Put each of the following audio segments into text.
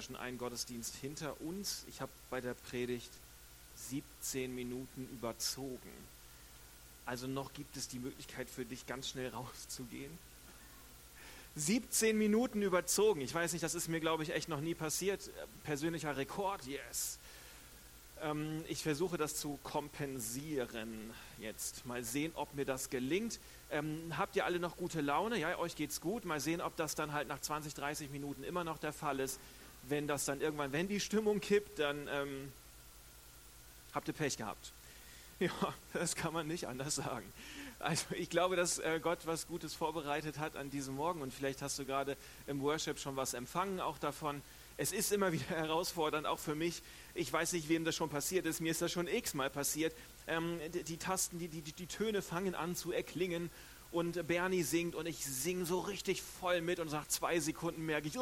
schon einen Gottesdienst hinter uns. Ich habe bei der Predigt 17 Minuten überzogen. Also noch gibt es die Möglichkeit für dich, ganz schnell rauszugehen. 17 Minuten überzogen. Ich weiß nicht, das ist mir, glaube ich, echt noch nie passiert. Persönlicher Rekord, yes. Ähm, ich versuche das zu kompensieren jetzt. Mal sehen, ob mir das gelingt. Ähm, habt ihr alle noch gute Laune? Ja, euch geht's gut. Mal sehen, ob das dann halt nach 20, 30 Minuten immer noch der Fall ist wenn das dann irgendwann, wenn die Stimmung kippt, dann ähm, habt ihr Pech gehabt. Ja, das kann man nicht anders sagen. Also ich glaube, dass äh, Gott was Gutes vorbereitet hat an diesem Morgen und vielleicht hast du gerade im Worship schon was empfangen auch davon. Es ist immer wieder herausfordernd, auch für mich. Ich weiß nicht, wem das schon passiert ist. Mir ist das schon x-mal passiert. Ähm, die, die, Tasten, die, die, die Töne fangen an zu erklingen und Bernie singt und ich singe so richtig voll mit und nach zwei Sekunden merke ich,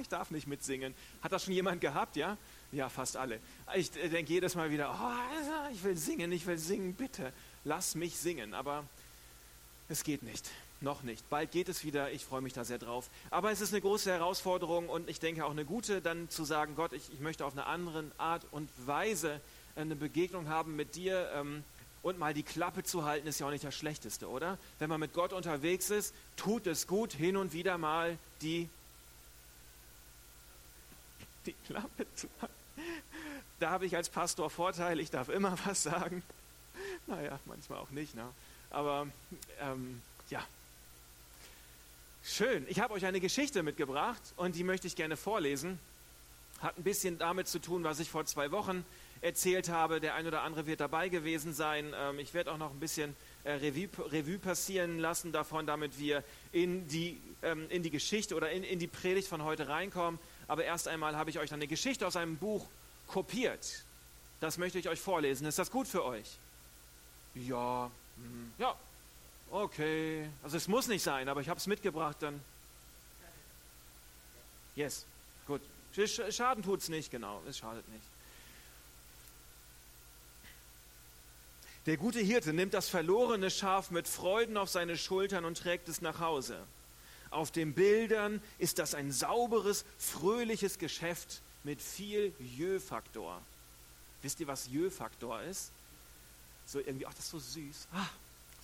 ich darf nicht mitsingen. Hat das schon jemand gehabt, ja? Ja, fast alle. Ich denke jedes Mal wieder, oh, ich will singen, ich will singen, bitte, lass mich singen. Aber es geht nicht, noch nicht. Bald geht es wieder, ich freue mich da sehr drauf. Aber es ist eine große Herausforderung und ich denke auch eine gute, dann zu sagen, Gott, ich, ich möchte auf eine andere Art und Weise eine Begegnung haben mit dir. Ähm, und mal die Klappe zu halten, ist ja auch nicht das Schlechteste, oder? Wenn man mit Gott unterwegs ist, tut es gut, hin und wieder mal die, die Klappe zu halten. Da habe ich als Pastor Vorteil, ich darf immer was sagen. Naja, manchmal auch nicht, ne? Aber ähm, ja. Schön. Ich habe euch eine Geschichte mitgebracht und die möchte ich gerne vorlesen. Hat ein bisschen damit zu tun, was ich vor zwei Wochen erzählt habe. Der ein oder andere wird dabei gewesen sein. Ähm, ich werde auch noch ein bisschen äh, Revue, Revue, passieren lassen davon, damit wir in die, ähm, in die Geschichte oder in, in die Predigt von heute reinkommen. Aber erst einmal habe ich euch eine Geschichte aus einem Buch kopiert. Das möchte ich euch vorlesen. Ist das gut für euch? Ja, hm, ja, okay. Also es muss nicht sein, aber ich habe es mitgebracht, dann. Yes, gut. Schaden tut es nicht, genau, es schadet nicht. Der gute Hirte nimmt das verlorene Schaf mit Freuden auf seine Schultern und trägt es nach Hause. Auf den Bildern ist das ein sauberes, fröhliches Geschäft mit viel Jö-Faktor. Wisst ihr, was Jö-Faktor ist? So irgendwie, ach, das ist so süß, ah,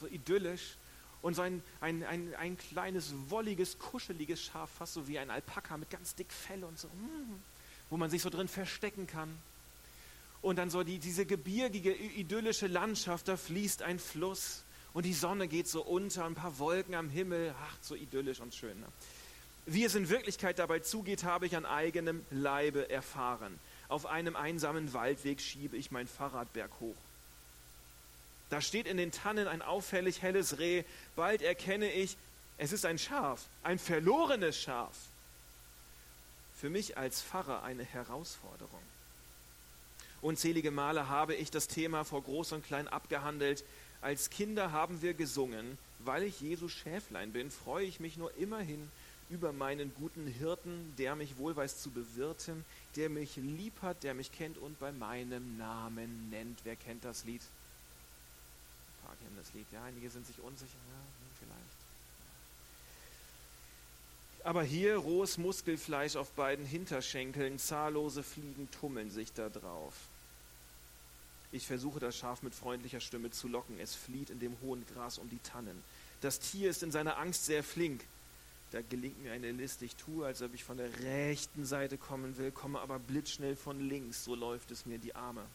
so idyllisch. Und so ein, ein, ein, ein kleines, wolliges, kuscheliges Schaf, fast so wie ein Alpaka mit ganz dick Fell und so, mm, wo man sich so drin verstecken kann. Und dann so die, diese gebirgige, idyllische Landschaft, da fließt ein Fluss und die Sonne geht so unter, ein paar Wolken am Himmel, ach, so idyllisch und schön. Ne? Wie es in Wirklichkeit dabei zugeht, habe ich an eigenem Leibe erfahren. Auf einem einsamen Waldweg schiebe ich mein Fahrrad berghoch. Da steht in den Tannen ein auffällig helles Reh. Bald erkenne ich, es ist ein Schaf, ein verlorenes Schaf. Für mich als Pfarrer eine Herausforderung. Unzählige Male habe ich das Thema vor Groß und Klein abgehandelt. Als Kinder haben wir gesungen, weil ich Jesus Schäflein bin, freue ich mich nur immerhin über meinen guten Hirten, der mich wohl weiß zu bewirten, der mich lieb hat, der mich kennt und bei meinem Namen nennt. Wer kennt das Lied? Ein paar kennen das Lied, ja, einige sind sich unsicher, ja, vielleicht. Aber hier rohes Muskelfleisch auf beiden Hinterschenkeln, zahllose Fliegen tummeln sich da drauf. Ich versuche das Schaf mit freundlicher Stimme zu locken. Es flieht in dem hohen Gras um die Tannen. Das Tier ist in seiner Angst sehr flink. Da gelingt mir eine List. Ich tue, als ob ich von der rechten Seite kommen will, komme aber blitzschnell von links. So läuft es mir die Arme.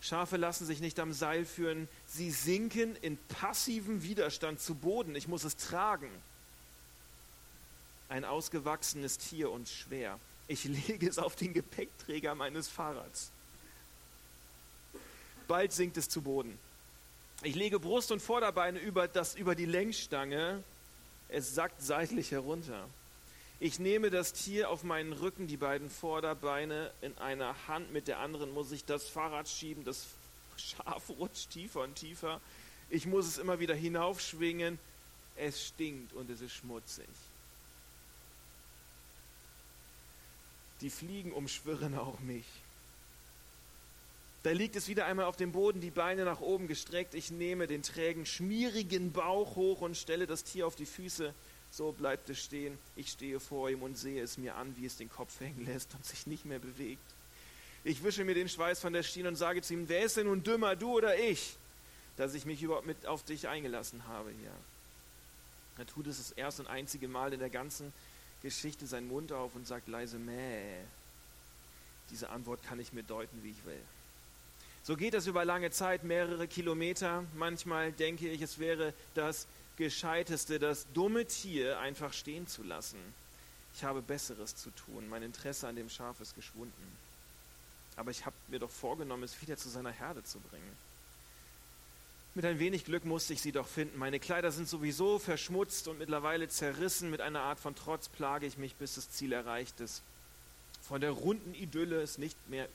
Schafe lassen sich nicht am Seil führen. Sie sinken in passivem Widerstand zu Boden. Ich muss es tragen ein ausgewachsenes Tier und schwer. Ich lege es auf den Gepäckträger meines Fahrrads. Bald sinkt es zu Boden. Ich lege Brust und Vorderbeine über, das, über die Längsstange. Es sackt seitlich herunter. Ich nehme das Tier auf meinen Rücken, die beiden Vorderbeine in einer Hand, mit der anderen muss ich das Fahrrad schieben. Das Schaf rutscht tiefer und tiefer. Ich muss es immer wieder hinaufschwingen. Es stinkt und es ist schmutzig. Die Fliegen umschwirren auch mich. Da liegt es wieder einmal auf dem Boden, die Beine nach oben gestreckt. Ich nehme den trägen, schmierigen Bauch hoch und stelle das Tier auf die Füße. So bleibt es stehen. Ich stehe vor ihm und sehe es mir an, wie es den Kopf hängen lässt und sich nicht mehr bewegt. Ich wische mir den Schweiß von der Stirn und sage zu ihm, wer ist denn nun dümmer, du oder ich, dass ich mich überhaupt mit auf dich eingelassen habe hier? Er tut es das erste und einzige Mal in der ganzen Geschichte seinen Mund auf und sagt leise Mäh. Diese Antwort kann ich mir deuten, wie ich will. So geht es über lange Zeit, mehrere Kilometer. Manchmal denke ich, es wäre das Gescheiteste, das dumme Tier einfach stehen zu lassen. Ich habe Besseres zu tun. Mein Interesse an dem Schaf ist geschwunden. Aber ich habe mir doch vorgenommen, es wieder zu seiner Herde zu bringen. Mit ein wenig Glück musste ich sie doch finden. Meine Kleider sind sowieso verschmutzt und mittlerweile zerrissen. Mit einer Art von Trotz plage ich mich, bis das Ziel erreicht ist. Von der runden Idylle ist nicht mehr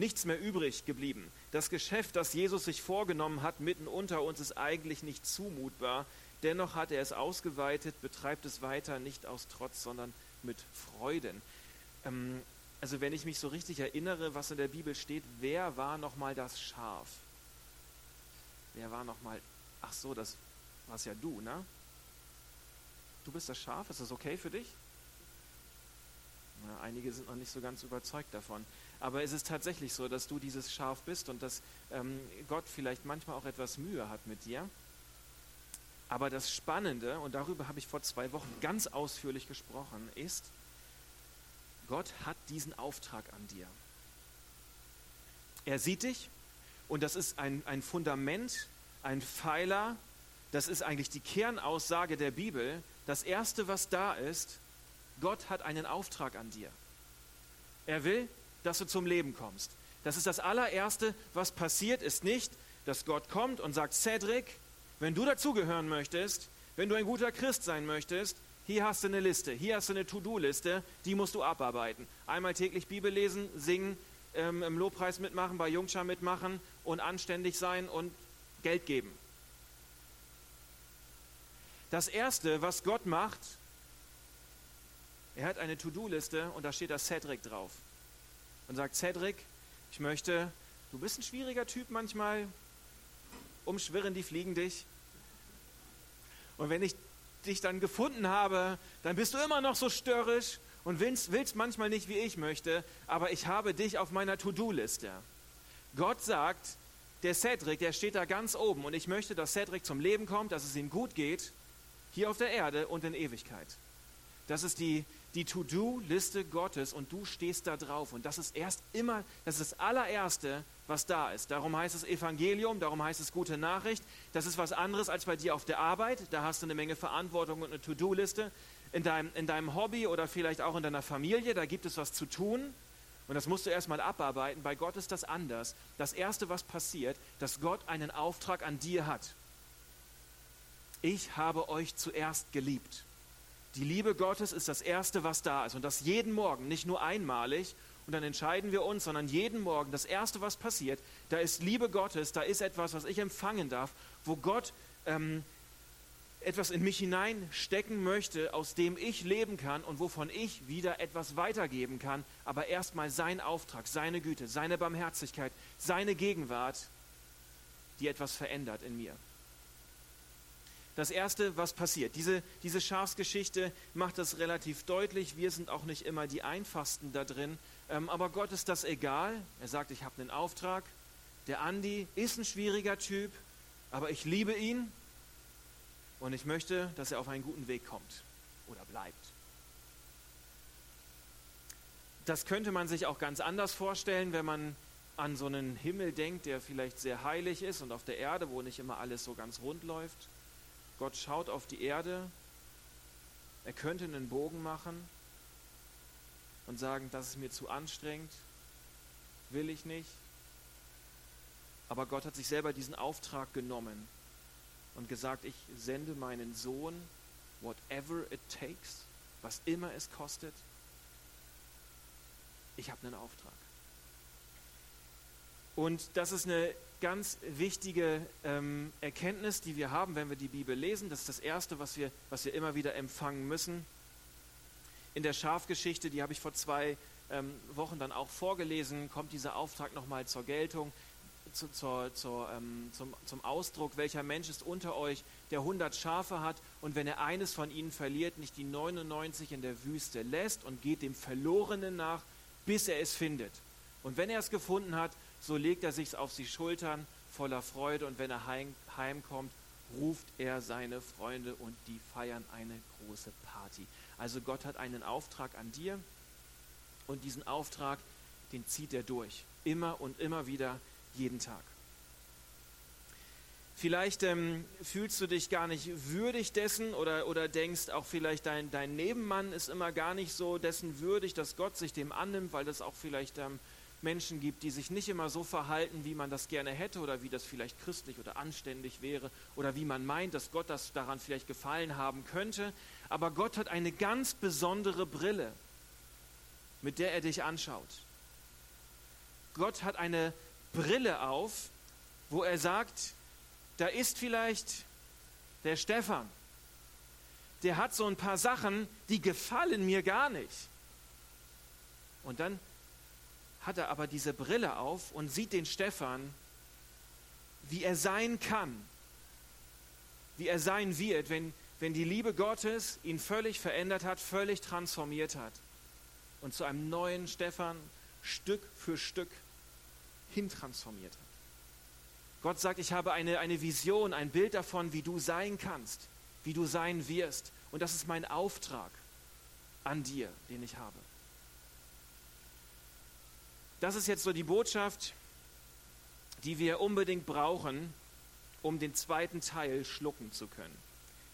nichts mehr übrig geblieben. Das Geschäft, das Jesus sich vorgenommen hat, mitten unter uns, ist eigentlich nicht zumutbar. Dennoch hat er es ausgeweitet, betreibt es weiter, nicht aus Trotz, sondern mit Freuden. Ähm, also wenn ich mich so richtig erinnere, was in der Bibel steht, wer war nochmal das Schaf? Wer war nochmal, ach so, das warst ja du, ne? Du bist das Schaf, ist das okay für dich? Ja, einige sind noch nicht so ganz überzeugt davon. Aber es ist tatsächlich so, dass du dieses Schaf bist und dass ähm, Gott vielleicht manchmal auch etwas Mühe hat mit dir. Aber das Spannende, und darüber habe ich vor zwei Wochen ganz ausführlich gesprochen, ist, Gott hat diesen Auftrag an dir. Er sieht dich und das ist ein, ein Fundament, ein Pfeiler, das ist eigentlich die Kernaussage der Bibel. Das Erste, was da ist, Gott hat einen Auftrag an dir. Er will, dass du zum Leben kommst. Das ist das allererste, was passiert, ist nicht, dass Gott kommt und sagt, Cedric, wenn du dazugehören möchtest, wenn du ein guter Christ sein möchtest, hier hast du eine Liste, hier hast du eine To-Do-Liste, die musst du abarbeiten. Einmal täglich Bibel lesen, singen, ähm, im Lobpreis mitmachen, bei Jungschar mitmachen und anständig sein und Geld geben. Das Erste, was Gott macht, er hat eine To-Do-Liste und da steht da Cedric drauf und sagt, Cedric, ich möchte, du bist ein schwieriger Typ manchmal, umschwirren die Fliegen dich. Und wenn ich dich dann gefunden habe, dann bist du immer noch so störrisch und willst, willst manchmal nicht, wie ich möchte, aber ich habe dich auf meiner To-Do-Liste. Gott sagt, der Cedric, der steht da ganz oben und ich möchte, dass Cedric zum Leben kommt, dass es ihm gut geht, hier auf der Erde und in Ewigkeit. Das ist die, die To-Do-Liste Gottes und du stehst da drauf. Und das ist erst immer, das ist das allererste, was da ist. Darum heißt es Evangelium, darum heißt es gute Nachricht. Das ist was anderes als bei dir auf der Arbeit. Da hast du eine Menge Verantwortung und eine To-Do-Liste. In deinem, in deinem Hobby oder vielleicht auch in deiner Familie, da gibt es was zu tun. Und das musst du erstmal abarbeiten. Bei Gott ist das anders. Das Erste, was passiert, dass Gott einen Auftrag an dir hat. Ich habe euch zuerst geliebt. Die Liebe Gottes ist das Erste, was da ist. Und das jeden Morgen, nicht nur einmalig. Und dann entscheiden wir uns, sondern jeden Morgen, das Erste, was passiert, da ist Liebe Gottes, da ist etwas, was ich empfangen darf, wo Gott ähm, etwas in mich hineinstecken möchte, aus dem ich leben kann und wovon ich wieder etwas weitergeben kann. Aber erstmal sein Auftrag, seine Güte, seine Barmherzigkeit, seine Gegenwart, die etwas verändert in mir das Erste, was passiert. Diese, diese Schafsgeschichte macht das relativ deutlich. Wir sind auch nicht immer die einfachsten da drin. Ähm, aber Gott ist das egal. Er sagt, ich habe einen Auftrag. Der Andi ist ein schwieriger Typ, aber ich liebe ihn und ich möchte, dass er auf einen guten Weg kommt oder bleibt. Das könnte man sich auch ganz anders vorstellen, wenn man an so einen Himmel denkt, der vielleicht sehr heilig ist und auf der Erde, wo nicht immer alles so ganz rund läuft. Gott schaut auf die Erde, er könnte einen Bogen machen und sagen, das ist mir zu anstrengend, will ich nicht. Aber Gott hat sich selber diesen Auftrag genommen und gesagt, ich sende meinen Sohn, whatever it takes, was immer es kostet. Ich habe einen Auftrag. Und das ist eine ganz wichtige ähm, Erkenntnis, die wir haben, wenn wir die Bibel lesen. Das ist das Erste, was wir, was wir immer wieder empfangen müssen. In der Schafgeschichte, die habe ich vor zwei ähm, Wochen dann auch vorgelesen, kommt dieser Auftrag nochmal zur Geltung, zu, zur, zur, ähm, zum, zum Ausdruck, welcher Mensch ist unter euch, der 100 Schafe hat und wenn er eines von ihnen verliert, nicht die 99 in der Wüste lässt und geht dem Verlorenen nach, bis er es findet. Und wenn er es gefunden hat, so legt er sich auf die Schultern voller Freude und wenn er heim, heimkommt, ruft er seine Freunde und die feiern eine große Party. Also Gott hat einen Auftrag an dir und diesen Auftrag, den zieht er durch. Immer und immer wieder, jeden Tag. Vielleicht ähm, fühlst du dich gar nicht würdig dessen oder, oder denkst auch vielleicht dein, dein Nebenmann ist immer gar nicht so dessen würdig, dass Gott sich dem annimmt, weil es auch vielleicht ähm, Menschen gibt, die sich nicht immer so verhalten, wie man das gerne hätte oder wie das vielleicht christlich oder anständig wäre oder wie man meint, dass Gott das daran vielleicht gefallen haben könnte. Aber Gott hat eine ganz besondere Brille, mit der er dich anschaut. Gott hat eine Brille auf, wo er sagt, da ist vielleicht der Stefan. Der hat so ein paar Sachen, die gefallen mir gar nicht. Und dann hat er aber diese Brille auf und sieht den Stefan, wie er sein kann, wie er sein wird, wenn, wenn die Liebe Gottes ihn völlig verändert hat, völlig transformiert hat und zu einem neuen Stefan Stück für Stück hintransformiert hat. Gott sagt, ich habe eine, eine Vision, ein Bild davon, wie du sein kannst, wie du sein wirst. Und das ist mein Auftrag an dir, den ich habe. Das ist jetzt so die Botschaft, die wir unbedingt brauchen, um den zweiten Teil schlucken zu können.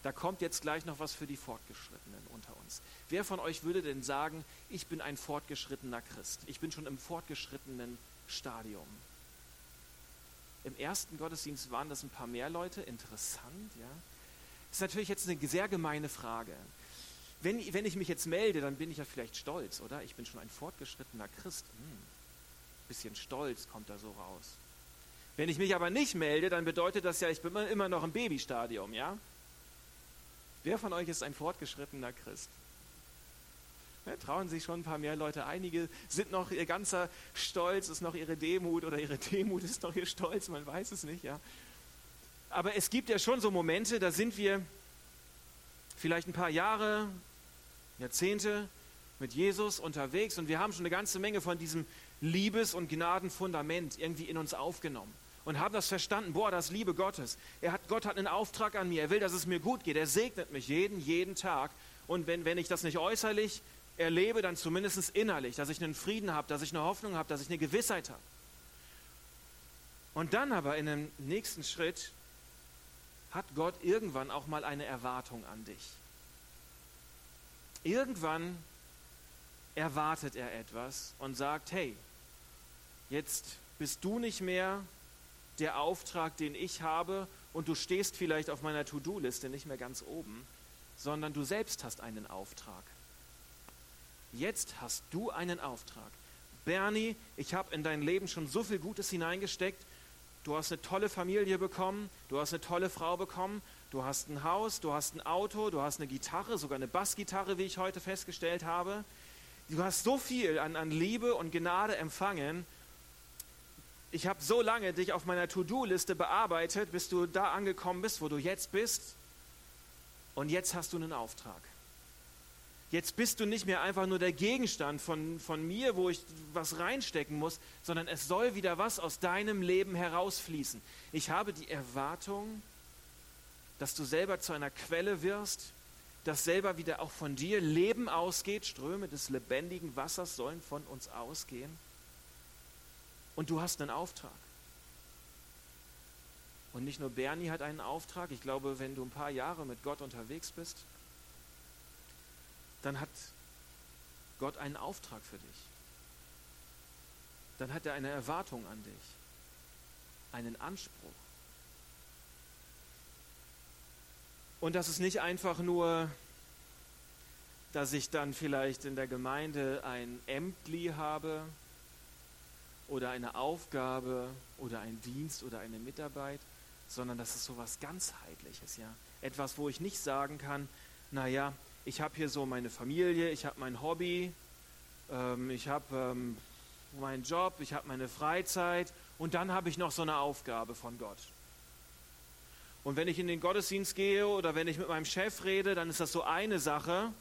Da kommt jetzt gleich noch was für die Fortgeschrittenen unter uns. Wer von euch würde denn sagen, ich bin ein fortgeschrittener Christ? Ich bin schon im fortgeschrittenen Stadium. Im ersten Gottesdienst waren das ein paar mehr Leute. Interessant, ja. Das ist natürlich jetzt eine sehr gemeine Frage. Wenn, wenn ich mich jetzt melde, dann bin ich ja vielleicht stolz, oder? Ich bin schon ein fortgeschrittener Christ. Hm, bisschen Stolz kommt da so raus. Wenn ich mich aber nicht melde, dann bedeutet das ja, ich bin immer noch im Babystadium, ja? Wer von euch ist ein fortgeschrittener Christ? Ja, trauen sich schon ein paar mehr Leute. Einige sind noch ihr ganzer Stolz, ist noch ihre Demut oder ihre Demut ist noch ihr Stolz, man weiß es nicht. Ja. Aber es gibt ja schon so Momente, da sind wir vielleicht ein paar Jahre, Jahrzehnte mit Jesus unterwegs und wir haben schon eine ganze Menge von diesem Liebes- und Gnadenfundament irgendwie in uns aufgenommen und haben das verstanden, boah, das Liebe Gottes. Er hat, Gott hat einen Auftrag an mir, er will, dass es mir gut geht, er segnet mich jeden, jeden Tag. Und wenn, wenn ich das nicht äußerlich erlebe, dann zumindest innerlich, dass ich einen Frieden habe, dass ich eine Hoffnung habe, dass ich eine Gewissheit habe. Und dann aber in dem nächsten Schritt hat Gott irgendwann auch mal eine Erwartung an dich. Irgendwann erwartet er etwas und sagt, hey, jetzt bist du nicht mehr der Auftrag, den ich habe und du stehst vielleicht auf meiner To-Do-Liste nicht mehr ganz oben, sondern du selbst hast einen Auftrag. Jetzt hast du einen Auftrag. Bernie, ich habe in dein Leben schon so viel Gutes hineingesteckt. Du hast eine tolle Familie bekommen, du hast eine tolle Frau bekommen, du hast ein Haus, du hast ein Auto, du hast eine Gitarre, sogar eine Bassgitarre, wie ich heute festgestellt habe. Du hast so viel an, an Liebe und Gnade empfangen. Ich habe so lange dich auf meiner To-Do-Liste bearbeitet, bis du da angekommen bist, wo du jetzt bist. Und jetzt hast du einen Auftrag. Jetzt bist du nicht mehr einfach nur der Gegenstand von, von mir, wo ich was reinstecken muss, sondern es soll wieder was aus deinem Leben herausfließen. Ich habe die Erwartung, dass du selber zu einer Quelle wirst, dass selber wieder auch von dir Leben ausgeht. Ströme des lebendigen Wassers sollen von uns ausgehen. Und du hast einen Auftrag. Und nicht nur Bernie hat einen Auftrag. Ich glaube, wenn du ein paar Jahre mit Gott unterwegs bist, dann hat Gott einen Auftrag für dich. Dann hat er eine Erwartung an dich, einen Anspruch. Und das ist nicht einfach nur, dass ich dann vielleicht in der Gemeinde ein Ämtli habe oder eine Aufgabe oder einen Dienst oder eine Mitarbeit, sondern das ist so was ganzheitliches, ja. Etwas, wo ich nicht sagen kann, naja, ich habe hier so meine Familie, ich habe mein Hobby, ähm, ich habe ähm, meinen Job, ich habe meine Freizeit und dann habe ich noch so eine Aufgabe von Gott. Und wenn ich in den Gottesdienst gehe oder wenn ich mit meinem Chef rede, dann ist das so eine Sache.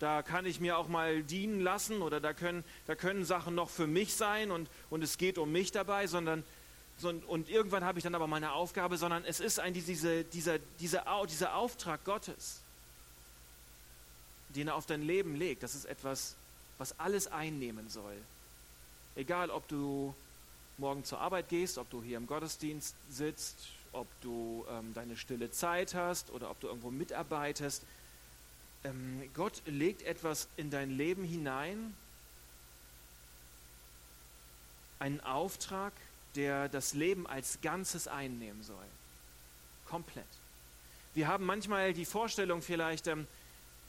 Da kann ich mir auch mal dienen lassen oder da können, da können Sachen noch für mich sein und, und es geht um mich dabei, sondern und irgendwann habe ich dann aber meine Aufgabe, sondern es ist ein, diese, dieser, dieser, dieser Auftrag Gottes, den er auf dein Leben legt. Das ist etwas, was alles einnehmen soll. Egal, ob du morgen zur Arbeit gehst, ob du hier im Gottesdienst sitzt, ob du ähm, deine stille Zeit hast oder ob du irgendwo mitarbeitest. Ähm, Gott legt etwas in dein Leben hinein, einen Auftrag, der das Leben als Ganzes einnehmen soll. Komplett. Wir haben manchmal die Vorstellung vielleicht, ähm,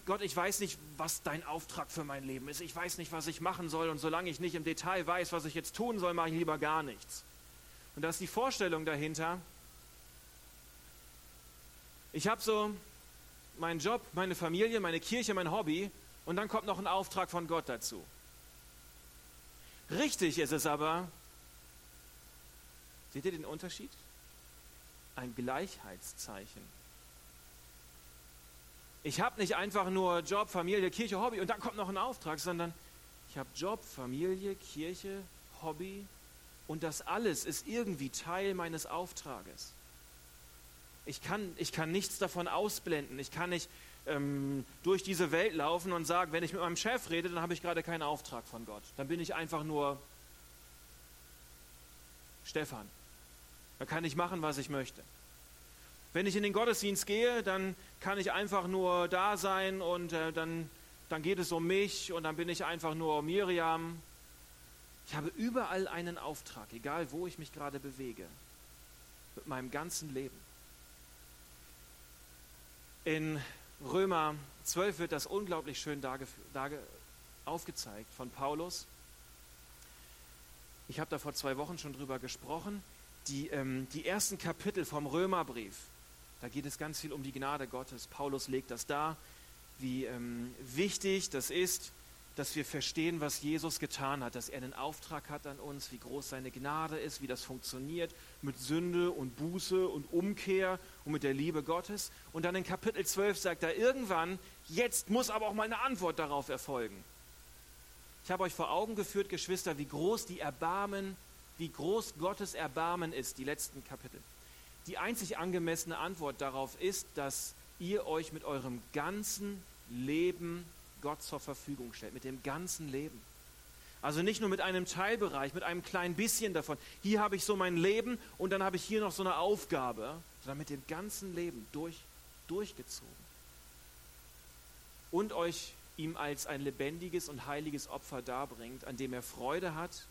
Gott, ich weiß nicht, was dein Auftrag für mein Leben ist. Ich weiß nicht, was ich machen soll. Und solange ich nicht im Detail weiß, was ich jetzt tun soll, mache ich lieber gar nichts. Und da ist die Vorstellung dahinter. Ich habe so meinen Job, meine Familie, meine Kirche, mein Hobby und dann kommt noch ein Auftrag von Gott dazu. Richtig ist es aber, seht ihr den Unterschied? Ein Gleichheitszeichen. Ich habe nicht einfach nur Job, Familie, Kirche, Hobby und dann kommt noch ein Auftrag, sondern ich habe Job, Familie, Kirche, Hobby und das alles ist irgendwie Teil meines Auftrages. Ich kann, ich kann nichts davon ausblenden. Ich kann nicht ähm, durch diese Welt laufen und sagen, wenn ich mit meinem Chef rede, dann habe ich gerade keinen Auftrag von Gott. Dann bin ich einfach nur Stefan. Dann kann ich machen, was ich möchte. Wenn ich in den Gottesdienst gehe, dann kann ich einfach nur da sein und äh, dann, dann geht es um mich und dann bin ich einfach nur Miriam. Ich habe überall einen Auftrag, egal wo ich mich gerade bewege, mit meinem ganzen Leben. In Römer 12 wird das unglaublich schön aufgezeigt von Paulus. Ich habe da vor zwei Wochen schon drüber gesprochen. Die, ähm, die ersten Kapitel vom Römerbrief, da geht es ganz viel um die Gnade Gottes. Paulus legt das dar, wie ähm, wichtig das ist, dass wir verstehen, was Jesus getan hat, dass er einen Auftrag hat an uns, wie groß seine Gnade ist, wie das funktioniert mit Sünde und Buße und Umkehr und mit der Liebe Gottes. Und dann in Kapitel 12 sagt er irgendwann, jetzt muss aber auch mal eine Antwort darauf erfolgen. Ich habe euch vor Augen geführt, Geschwister, wie groß die Erbarmen, wie groß Gottes Erbarmen ist, die letzten Kapitel. Die einzig angemessene Antwort darauf ist, dass ihr euch mit eurem ganzen Leben Gott zur Verfügung stellt, mit dem ganzen Leben. Also nicht nur mit einem Teilbereich, mit einem kleinen bisschen davon. Hier habe ich so mein Leben und dann habe ich hier noch so eine Aufgabe, sondern mit dem ganzen Leben durch, durchgezogen. Und euch ihm als ein lebendiges und heiliges Opfer darbringt, an dem er Freude hat.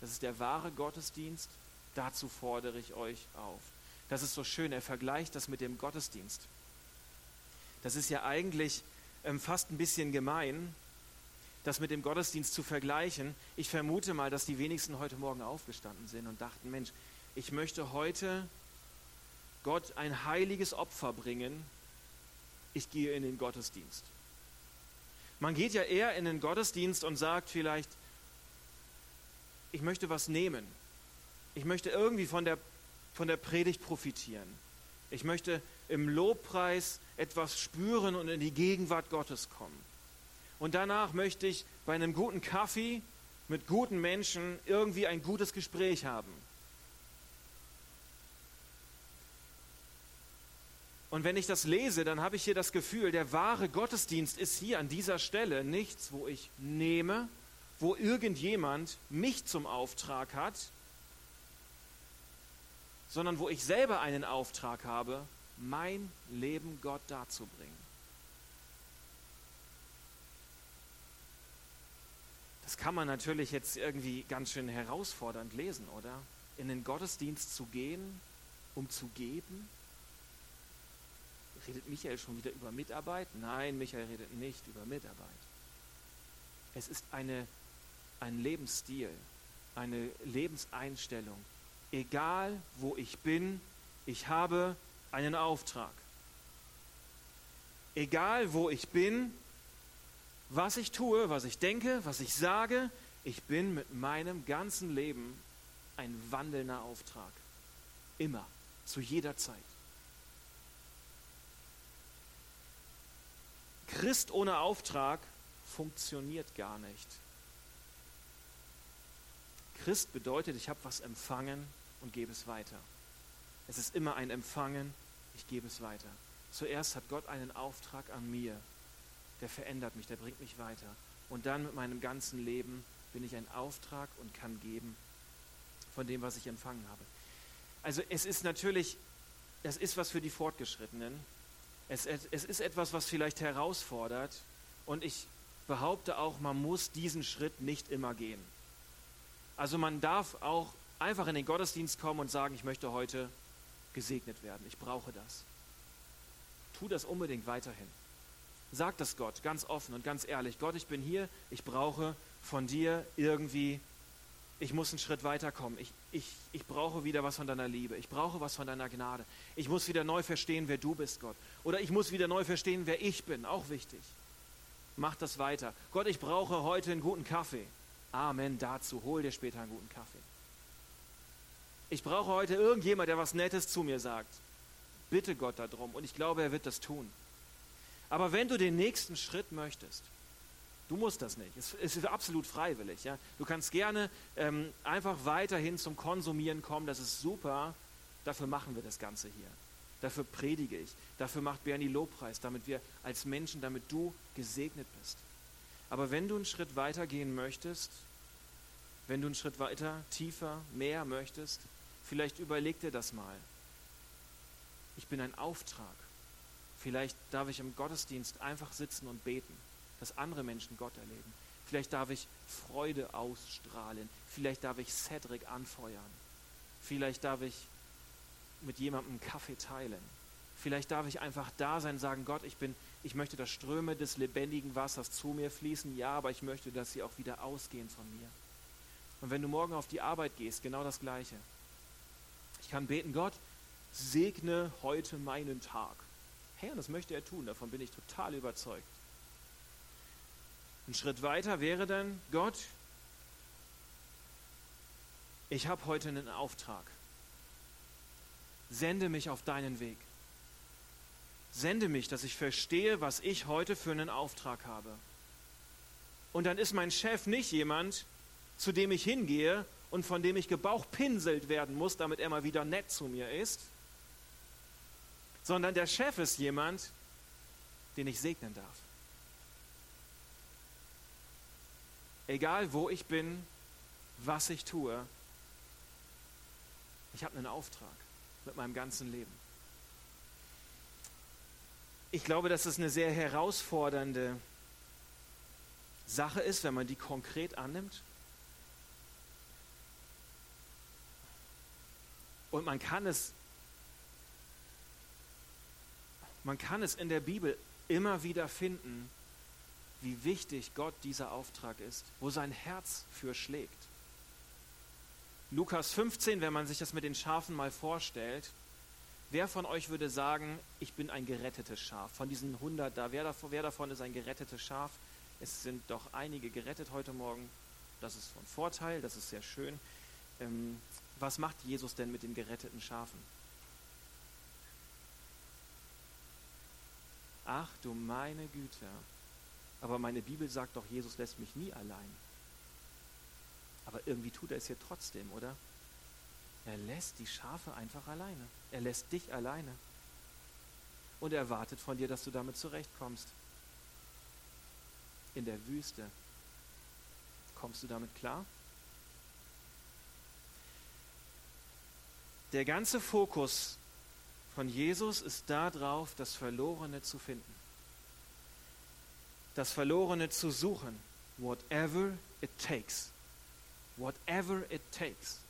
Das ist der wahre Gottesdienst. Dazu fordere ich euch auf. Das ist so schön. Er vergleicht das mit dem Gottesdienst. Das ist ja eigentlich ähm, fast ein bisschen gemein, das mit dem Gottesdienst zu vergleichen. Ich vermute mal, dass die wenigsten heute Morgen aufgestanden sind und dachten, Mensch, ich möchte heute Gott ein heiliges Opfer bringen. Ich gehe in den Gottesdienst. Man geht ja eher in den Gottesdienst und sagt vielleicht, ich möchte was nehmen. Ich möchte irgendwie von der von der Predigt profitieren. Ich möchte im Lobpreis etwas spüren und in die Gegenwart Gottes kommen. Und danach möchte ich bei einem guten Kaffee mit guten Menschen irgendwie ein gutes Gespräch haben. Und wenn ich das lese, dann habe ich hier das Gefühl, der wahre Gottesdienst ist hier an dieser Stelle nichts, wo ich nehme, wo irgendjemand mich zum Auftrag hat, sondern wo ich selber einen Auftrag habe, mein Leben Gott darzubringen. Das kann man natürlich jetzt irgendwie ganz schön herausfordernd lesen, oder? In den Gottesdienst zu gehen, um zu geben. Redet Michael schon wieder über Mitarbeit? Nein, Michael redet nicht über Mitarbeit. Es ist eine, ein Lebensstil, eine Lebenseinstellung, egal wo ich bin, ich habe einen Auftrag. Egal wo ich bin, was ich tue, was ich denke, was ich sage, ich bin mit meinem ganzen Leben ein wandelnder Auftrag. Immer. Zu jeder Zeit. Christ ohne Auftrag funktioniert gar nicht. Christ bedeutet, ich habe was empfangen und gebe es weiter. Es ist immer ein Empfangen, ich gebe es weiter. Zuerst hat Gott einen Auftrag an mir, der verändert mich, der bringt mich weiter. Und dann mit meinem ganzen Leben bin ich ein Auftrag und kann geben von dem, was ich empfangen habe. Also es ist natürlich, es ist was für die Fortgeschrittenen. Es, es ist etwas, was vielleicht herausfordert. Und ich behaupte auch, man muss diesen Schritt nicht immer gehen. Also man darf auch einfach in den Gottesdienst kommen und sagen, ich möchte heute gesegnet werden. Ich brauche das. Tu das unbedingt weiterhin. Sag das Gott ganz offen und ganz ehrlich. Gott, ich bin hier, ich brauche von dir irgendwie, ich muss einen Schritt weiterkommen. Ich, ich, ich brauche wieder was von deiner Liebe. Ich brauche was von deiner Gnade. Ich muss wieder neu verstehen, wer du bist, Gott. Oder ich muss wieder neu verstehen, wer ich bin. Auch wichtig. Mach das weiter. Gott, ich brauche heute einen guten Kaffee. Amen dazu. Hol dir später einen guten Kaffee. Ich brauche heute irgendjemand, der was Nettes zu mir sagt. Bitte Gott darum. Und ich glaube, er wird das tun. Aber wenn du den nächsten Schritt möchtest, du musst das nicht. Es, ist absolut freiwillig. Ja? Du kannst gerne ähm, einfach weiterhin zum Konsumieren kommen. Das ist super. Dafür machen wir das Ganze hier. Dafür predige ich. Dafür macht Bernie Lobpreis, damit wir als Menschen, damit du gesegnet bist. Aber wenn du einen Schritt weiter gehen möchtest, wenn du einen Schritt weiter, tiefer, mehr möchtest, vielleicht überleg dir das mal. Ich bin ein Auftrag. Vielleicht darf ich im Gottesdienst einfach sitzen und beten, dass andere Menschen Gott erleben. Vielleicht darf ich Freude ausstrahlen. Vielleicht darf ich Cedric anfeuern. Vielleicht darf ich mit jemandem einen Kaffee teilen. Vielleicht darf ich einfach da sein, sagen, Gott, ich bin, ich möchte, dass Ströme des lebendigen Wassers zu mir fließen, ja, aber ich möchte, dass sie auch wieder ausgehen von mir. Und wenn du morgen auf die Arbeit gehst, genau das Gleiche. Ich kann beten, Gott, segne heute meinen Tag. Herr, das möchte er tun, davon bin ich total überzeugt. Ein Schritt weiter wäre dann, Gott, ich habe heute einen Auftrag. Sende mich auf deinen Weg. Sende mich, dass ich verstehe, was ich heute für einen Auftrag habe. Und dann ist mein Chef nicht jemand, zu dem ich hingehe und von dem ich gebauchpinselt werden muss, damit er mal wieder nett zu mir ist, sondern der Chef ist jemand, den ich segnen darf. Egal wo ich bin, was ich tue, ich habe einen Auftrag mit meinem ganzen Leben. Ich glaube, dass es eine sehr herausfordernde Sache ist, wenn man die konkret annimmt. Und man kann es, man kann es in der Bibel immer wieder finden, wie wichtig Gott dieser Auftrag ist, wo sein Herz für schlägt. Lukas 15, wenn man sich das mit den Schafen mal vorstellt, wer von euch würde sagen, ich bin ein gerettetes Schaf? Von diesen 100 da, wer davon, wer davon ist ein gerettetes Schaf? Es sind doch einige gerettet heute Morgen. Das ist von Vorteil, das ist sehr schön. Ähm, was macht Jesus denn mit den geretteten Schafen? Ach du meine Güte. Aber meine Bibel sagt doch, Jesus lässt mich nie allein. Aber irgendwie tut er es hier trotzdem, oder? Er lässt die Schafe einfach alleine. Er lässt dich alleine. Und er erwartet von dir, dass du damit zurechtkommst. In der Wüste. Kommst du damit klar? Der ganze Fokus von Jesus ist darauf, das Verlorene zu finden. Das Verlorene zu suchen. Whatever it takes. Whatever it takes.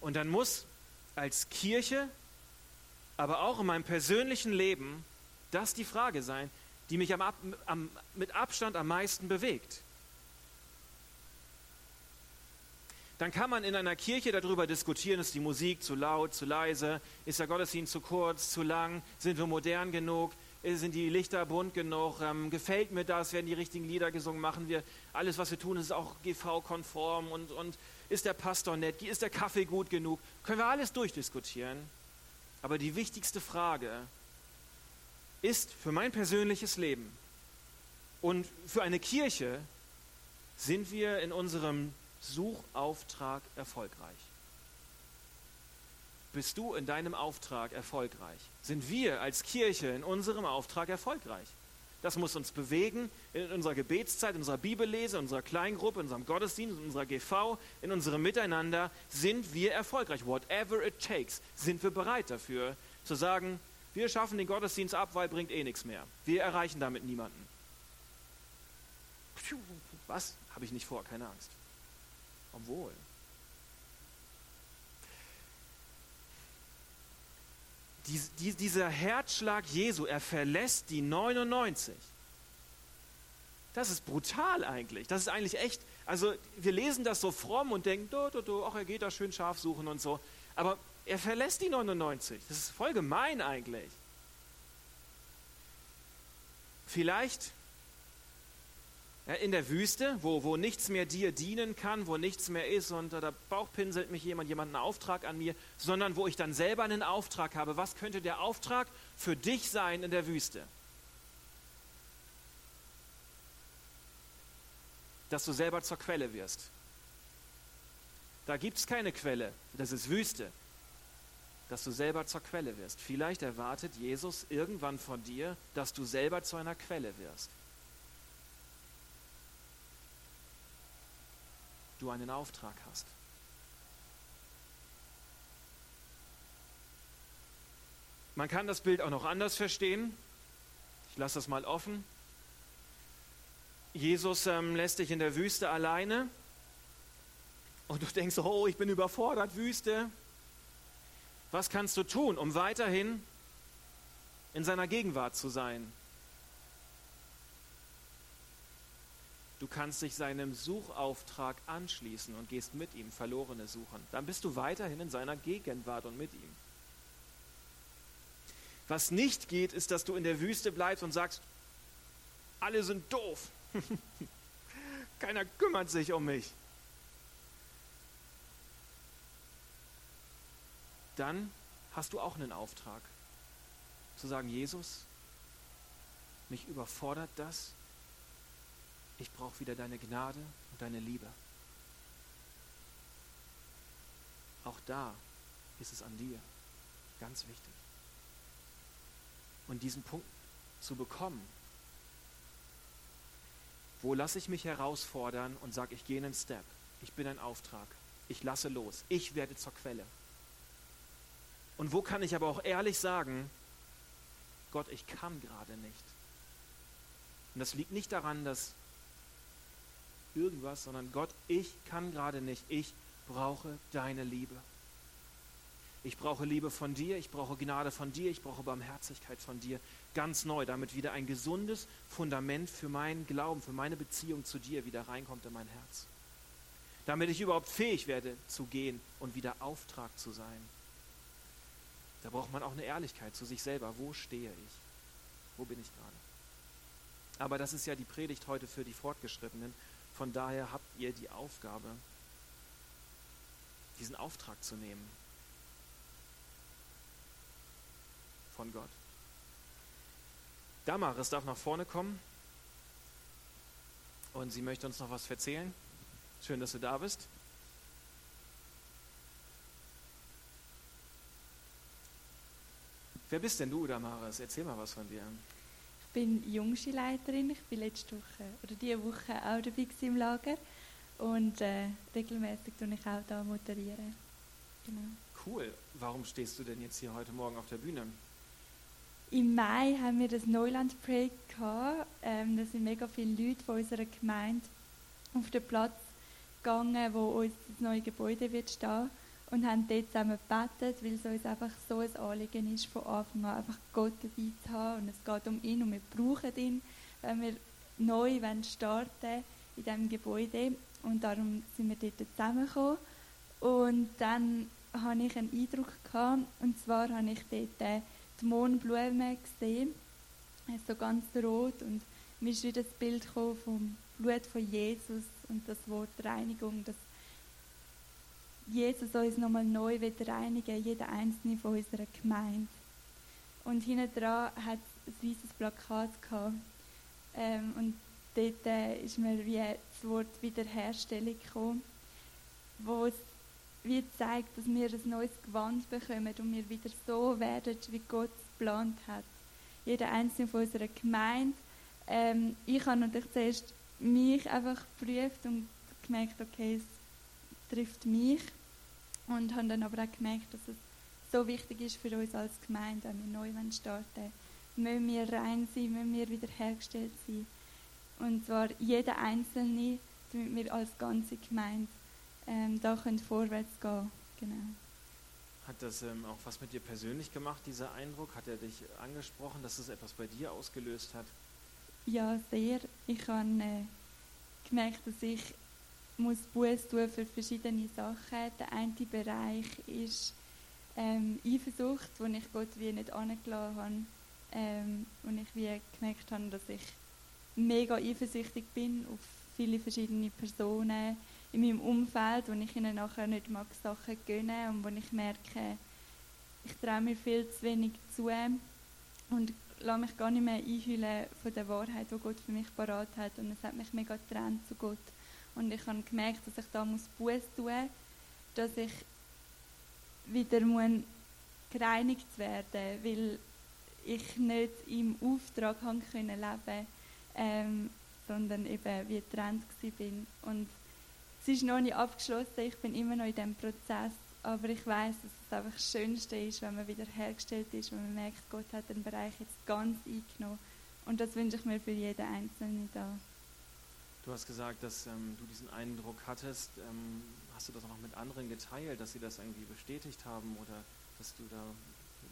Und dann muss als Kirche, aber auch in meinem persönlichen Leben, das die Frage sein, die mich am, am, mit Abstand am meisten bewegt. Dann kann man in einer Kirche darüber diskutieren, ist die Musik zu laut, zu leise, ist der Gottesdienst zu kurz, zu lang, sind wir modern genug, Äh, sind die Lichter bunt genug? Ähm, gefällt mir das? Werden die richtigen Lieder gesungen? Machen wir alles, was wir tun, ist auch GV-konform? Und, und ist der Pastor nett? Ist der Kaffee gut genug? Können wir alles durchdiskutieren. Aber die wichtigste Frage ist für mein persönliches Leben und für eine Kirche, sind wir in unserem Suchauftrag erfolgreich? Bist du in deinem Auftrag erfolgreich? Sind wir als Kirche in unserem Auftrag erfolgreich? Das muss uns bewegen in unserer Gebetszeit, in unserer Bibellese, in unserer Kleingruppe, in unserem Gottesdienst, in unserer GV, in unserem Miteinander. Sind wir erfolgreich? Whatever it takes, sind wir bereit dafür zu sagen, wir schaffen den Gottesdienst ab, weil bringt eh nichts mehr. Wir erreichen damit niemanden. Was? Habe ich nicht vor, keine Angst. Obwohl. Dies, die, dieser Herzschlag Jesu, er verlässt die 99. Das ist brutal eigentlich. Das ist eigentlich echt. Also wir lesen das so fromm und denken, do, do, do, ach, er geht da schön scharf suchen und so. Aber er verlässt die 99. Das ist voll gemein eigentlich. Vielleicht in der Wüste, wo, wo nichts mehr dir dienen kann, wo nichts mehr ist und da bauchpinselt mich jemand, jemand einen Auftrag an mir, sondern wo ich dann selber einen Auftrag habe. Was könnte der Auftrag für dich sein in der Wüste? Dass du selber zur Quelle wirst. Da gibt es keine Quelle, das ist Wüste. Dass du selber zur Quelle wirst. Vielleicht erwartet Jesus irgendwann von dir, dass du selber zu einer Quelle wirst. Du einen Auftrag hast. Man kann das Bild auch noch anders verstehen. Ich lasse das mal offen. Jesus ähm, lässt dich in der Wüste alleine und du denkst, oh, ich bin überfordert, Wüste. Was kannst du tun, um weiterhin in seiner Gegenwart zu sein? Du kannst dich seinem Suchauftrag anschließen und gehst mit ihm Verlorene suchen. Dann bist du weiterhin in seiner Gegenwart und mit ihm. Was nicht geht, ist, dass du in der Wüste bleibst und sagst, alle sind doof. Keiner kümmert sich um mich. Dann hast du auch einen Auftrag. Zu sagen, Jesus, mich überfordert das, ich brauche wieder deine Gnade und deine Liebe. Auch da ist es an dir ganz wichtig. Und diesen Punkt zu bekommen, wo lasse ich mich herausfordern und sage, ich gehe einen Step, ich bin ein Auftrag, ich lasse los, ich werde zur Quelle. Und wo kann ich aber auch ehrlich sagen, Gott, ich kann gerade nicht. Und das liegt nicht daran, dass irgendwas, sondern Gott, ich kann gerade nicht. Ich brauche deine Liebe. Ich brauche Liebe von dir, ich brauche Gnade von dir, ich brauche Barmherzigkeit von dir. Ganz neu, damit wieder ein gesundes Fundament für meinen Glauben, für meine Beziehung zu dir wieder reinkommt in mein Herz. Damit ich überhaupt fähig werde zu gehen und wieder Auftrag zu sein. Da braucht man auch eine Ehrlichkeit zu sich selber. Wo stehe ich? Wo bin ich gerade? Aber das ist ja die Predigt heute für die Fortgeschrittenen. Von daher habt ihr die Aufgabe, diesen Auftrag zu nehmen von Gott. Damaris darf nach vorne kommen und sie möchte uns noch was erzählen. Schön, dass du da bist. Wer bist denn du, Damaris? Erzähl mal was von dir bin Jungskileiterin. Ich bin letzte Woche oder diese Woche auch dabei im Lager und äh, regelmäßig tue ich auch da moderieren. Genau. Cool. Warum stehst du denn jetzt hier heute Morgen auf der Bühne? Im Mai haben wir das Neuland Break gehabt. Ähm, da sind mega viele Leute von unserer Gemeinde auf den Platz gegangen, wo uns das neue Gebäude wird stehen und haben dort zusammen gebetet, weil es uns einfach so ein Anliegen ist, von Anfang an einfach Gott dabei zu haben. Und es geht um ihn und wir brauchen ihn, wenn wir neu starten in diesem Gebäude. Und darum sind wir dort zusammengekommen. Und dann hatte ich einen Eindruck, gehabt, und zwar habe ich dort die Mohnblumen gesehen. So ganz rot und mir ist wieder das Bild vom Blut von Jesus und das Wort Reinigung, dass Jesus uns nochmal neu reinigen, jeder einzelne von unserer Gemeinde. Und hinten dran hat es ein weißes Plakat gehabt. Ähm, und dort äh, ist mir wie das Wort Wiederherstellung gekommen, wo es wie zeigt, dass wir ein neues Gewand bekommen und wir wieder so werden, wie Gott es geplant hat. Jeder einzelne von unserer Gemeinde. Ähm, ich habe natürlich zuerst mich einfach geprüft und gemerkt, okay, es trifft mich. Und habe dann aber auch gemerkt, dass es so wichtig ist für uns als Gemeinde, wenn wir neu starten müssen wir rein sein, müssen wir wiederhergestellt sein. Und zwar jeder Einzelne, damit wir als ganze Gemeinde ähm, da können vorwärts gehen genau. Hat das ähm, auch was mit dir persönlich gemacht, dieser Eindruck? Hat er dich angesprochen, dass es etwas bei dir ausgelöst hat? Ja, sehr. Ich habe äh, gemerkt, dass ich muss Buß tun für verschiedene Sachen. Der eine Bereich ist ähm, Eifersucht, wo ich Gott wie nicht angelassen habe. Ähm, und ich wie gemerkt habe, dass ich mega eifersüchtig bin auf viele verschiedene Personen in meinem Umfeld, wo ich ihnen nachher nicht mag Sachen gönnen und wo ich merke, ich traue mir viel zu wenig zu und lasse mich gar nicht mehr einhüllen von der Wahrheit, die Gott für mich parat hat und es hat mich mega getrennt zu Gott und ich habe gemerkt, dass ich da muss Buß tun, dass ich wieder muss gereinigt werden, weil ich nicht im Auftrag haben können leben, ähm, sondern eben wie getrennt bin. Und es ist noch nicht abgeschlossen, ich bin immer noch in diesem Prozess, aber ich weiß, dass es einfach das Schönste ist, wenn man wieder hergestellt ist, wenn man merkt, Gott hat den Bereich jetzt ganz eingenommen. Und das wünsche ich mir für jeden Einzelnen da. Du hast gesagt, dass ähm, du diesen Eindruck hattest. Ähm, hast du das auch noch mit anderen geteilt, dass sie das irgendwie bestätigt haben oder dass du da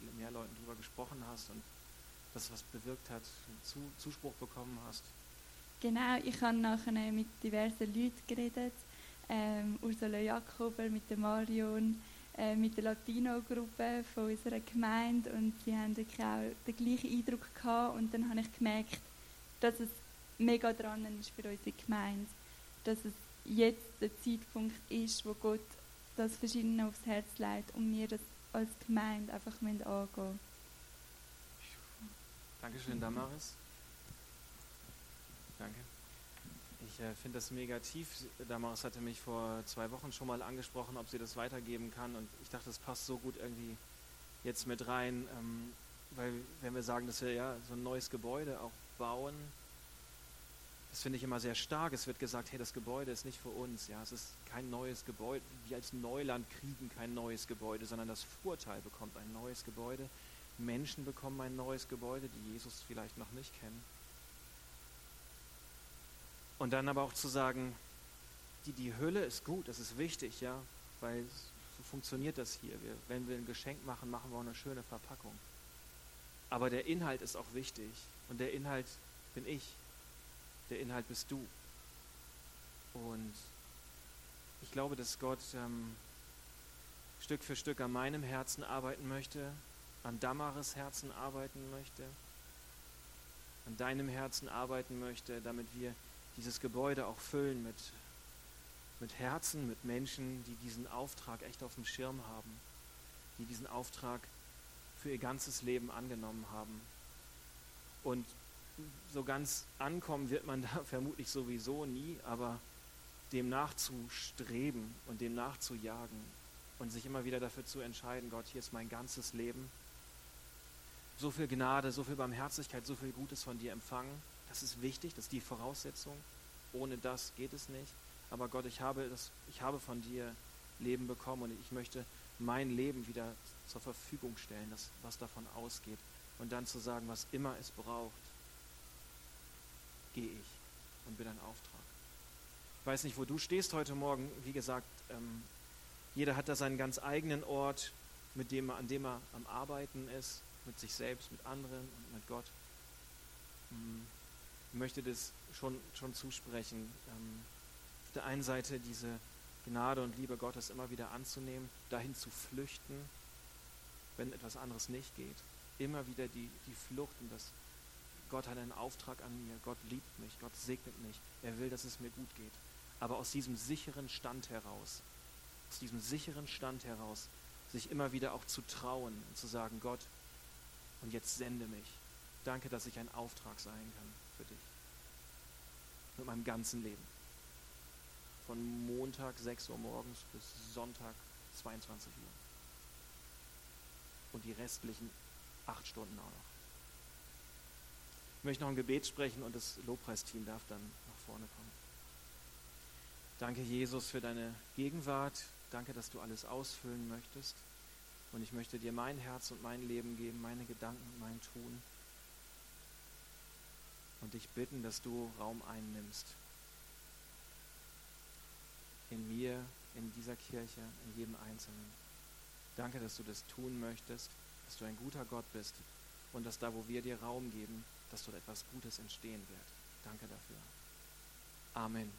mit mehr Leuten drüber gesprochen hast und das was bewirkt hat, zu, Zuspruch bekommen hast? Genau, ich habe nachher mit diversen Leuten geredet. Ähm, Ursula Jakober, mit der Marion, äh, mit der Latino-Gruppe von unserer Gemeinde und sie haben auch den gleichen Eindruck gehabt und dann habe ich gemerkt, dass es mega dran ist für unsere Gemeinde, dass es jetzt der Zeitpunkt ist, wo Gott das Verschiedene aufs Herz legt und wir das als Gemeinde einfach angehen müssen. Dankeschön, Damaris. Danke. Ich äh, finde das mega tief. Damaris hatte mich vor zwei Wochen schon mal angesprochen, ob sie das weitergeben kann. Und ich dachte, das passt so gut irgendwie jetzt mit rein. Ähm, weil wenn wir sagen, dass wir ja so ein neues Gebäude auch bauen, das finde ich immer sehr stark. Es wird gesagt, hey, das Gebäude ist nicht für uns. Ja, es ist kein neues Gebäude. Wir als Neuland kriegen kein neues Gebäude, sondern das Vorteil bekommt ein neues Gebäude. Menschen bekommen ein neues Gebäude, die Jesus vielleicht noch nicht kennen. Und dann aber auch zu sagen, die, die Hülle ist gut, das ist wichtig, ja, weil so funktioniert das hier. Wir, wenn wir ein Geschenk machen, machen wir auch eine schöne Verpackung. Aber der Inhalt ist auch wichtig. Und der Inhalt bin ich der Inhalt bist du. Und ich glaube, dass Gott ähm, Stück für Stück an meinem Herzen arbeiten möchte, an Damares Herzen arbeiten möchte, an deinem Herzen arbeiten möchte, damit wir dieses Gebäude auch füllen mit, mit Herzen, mit Menschen, die diesen Auftrag echt auf dem Schirm haben, die diesen Auftrag für ihr ganzes Leben angenommen haben. Und so ganz ankommen wird man da vermutlich sowieso nie, aber dem nachzustreben und dem nachzujagen und sich immer wieder dafür zu entscheiden, Gott, hier ist mein ganzes Leben. So viel Gnade, so viel Barmherzigkeit, so viel Gutes von dir empfangen. Das ist wichtig, das ist die Voraussetzung. Ohne das geht es nicht. Aber Gott, ich habe, das, ich habe von dir Leben bekommen und ich möchte mein Leben wieder zur Verfügung stellen, das, was davon ausgeht. Und dann zu sagen, was immer es braucht, gehe ich und bin ein Auftrag. Ich weiß nicht, wo du stehst heute Morgen. Wie gesagt, ähm, jeder hat da seinen ganz eigenen Ort, mit dem, an dem er am Arbeiten ist, mit sich selbst, mit anderen und mit Gott. Hm, ich möchte das schon, schon zusprechen. Ähm, auf der einen Seite diese Gnade und Liebe Gottes immer wieder anzunehmen, dahin zu flüchten, wenn etwas anderes nicht geht. Immer wieder die, die Flucht und das Gott hat einen Auftrag an mir, Gott liebt mich, Gott segnet mich, er will, dass es mir gut geht. Aber aus diesem sicheren Stand heraus, aus diesem sicheren Stand heraus, sich immer wieder auch zu trauen und zu sagen, Gott, und jetzt sende mich. Danke, dass ich ein Auftrag sein kann für dich. Mit meinem ganzen Leben. Von Montag 6 Uhr morgens bis Sonntag 22 Uhr. Und die restlichen acht Stunden auch noch. Ich möchte noch ein Gebet sprechen und das Lobpreisteam darf dann nach vorne kommen. Danke, Jesus, für deine Gegenwart. Danke, dass du alles ausfüllen möchtest. Und ich möchte dir mein Herz und mein Leben geben, meine Gedanken und mein Tun. Und dich bitten, dass du Raum einnimmst. In mir, in dieser Kirche, in jedem Einzelnen. Danke, dass du das tun möchtest, dass du ein guter Gott bist und dass da, wo wir dir Raum geben, dass dort etwas Gutes entstehen wird. Danke dafür. Amen.